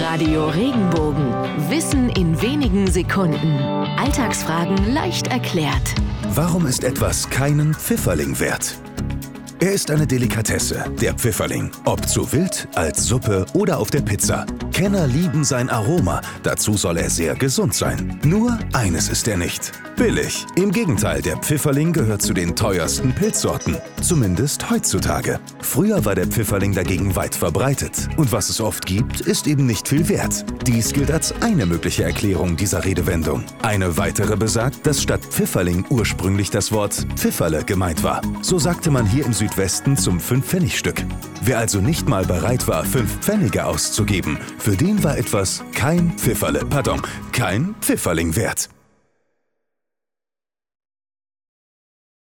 Radio Regenbogen. Wissen in wenigen Sekunden. Alltagsfragen leicht erklärt. Warum ist etwas keinen Pfifferling wert? Er ist eine Delikatesse, der Pfifferling. Ob zu wild, als Suppe oder auf der Pizza. Kenner lieben sein Aroma, dazu soll er sehr gesund sein. Nur eines ist er nicht. Billig. Im Gegenteil, der Pfifferling gehört zu den teuersten Pilzsorten. Zumindest heutzutage. Früher war der Pfifferling dagegen weit verbreitet. Und was es oft gibt, ist eben nicht viel wert. Dies gilt als eine mögliche Erklärung dieser Redewendung. Eine weitere besagt, dass statt Pfifferling ursprünglich das Wort Pfifferle gemeint war. So sagte man hier im Südwesten zum 5-Pfennig-Stück. Wer also nicht mal bereit war, 5 Pfennige auszugeben, für den war etwas kein Pfifferle, pardon, kein Pfifferling wert.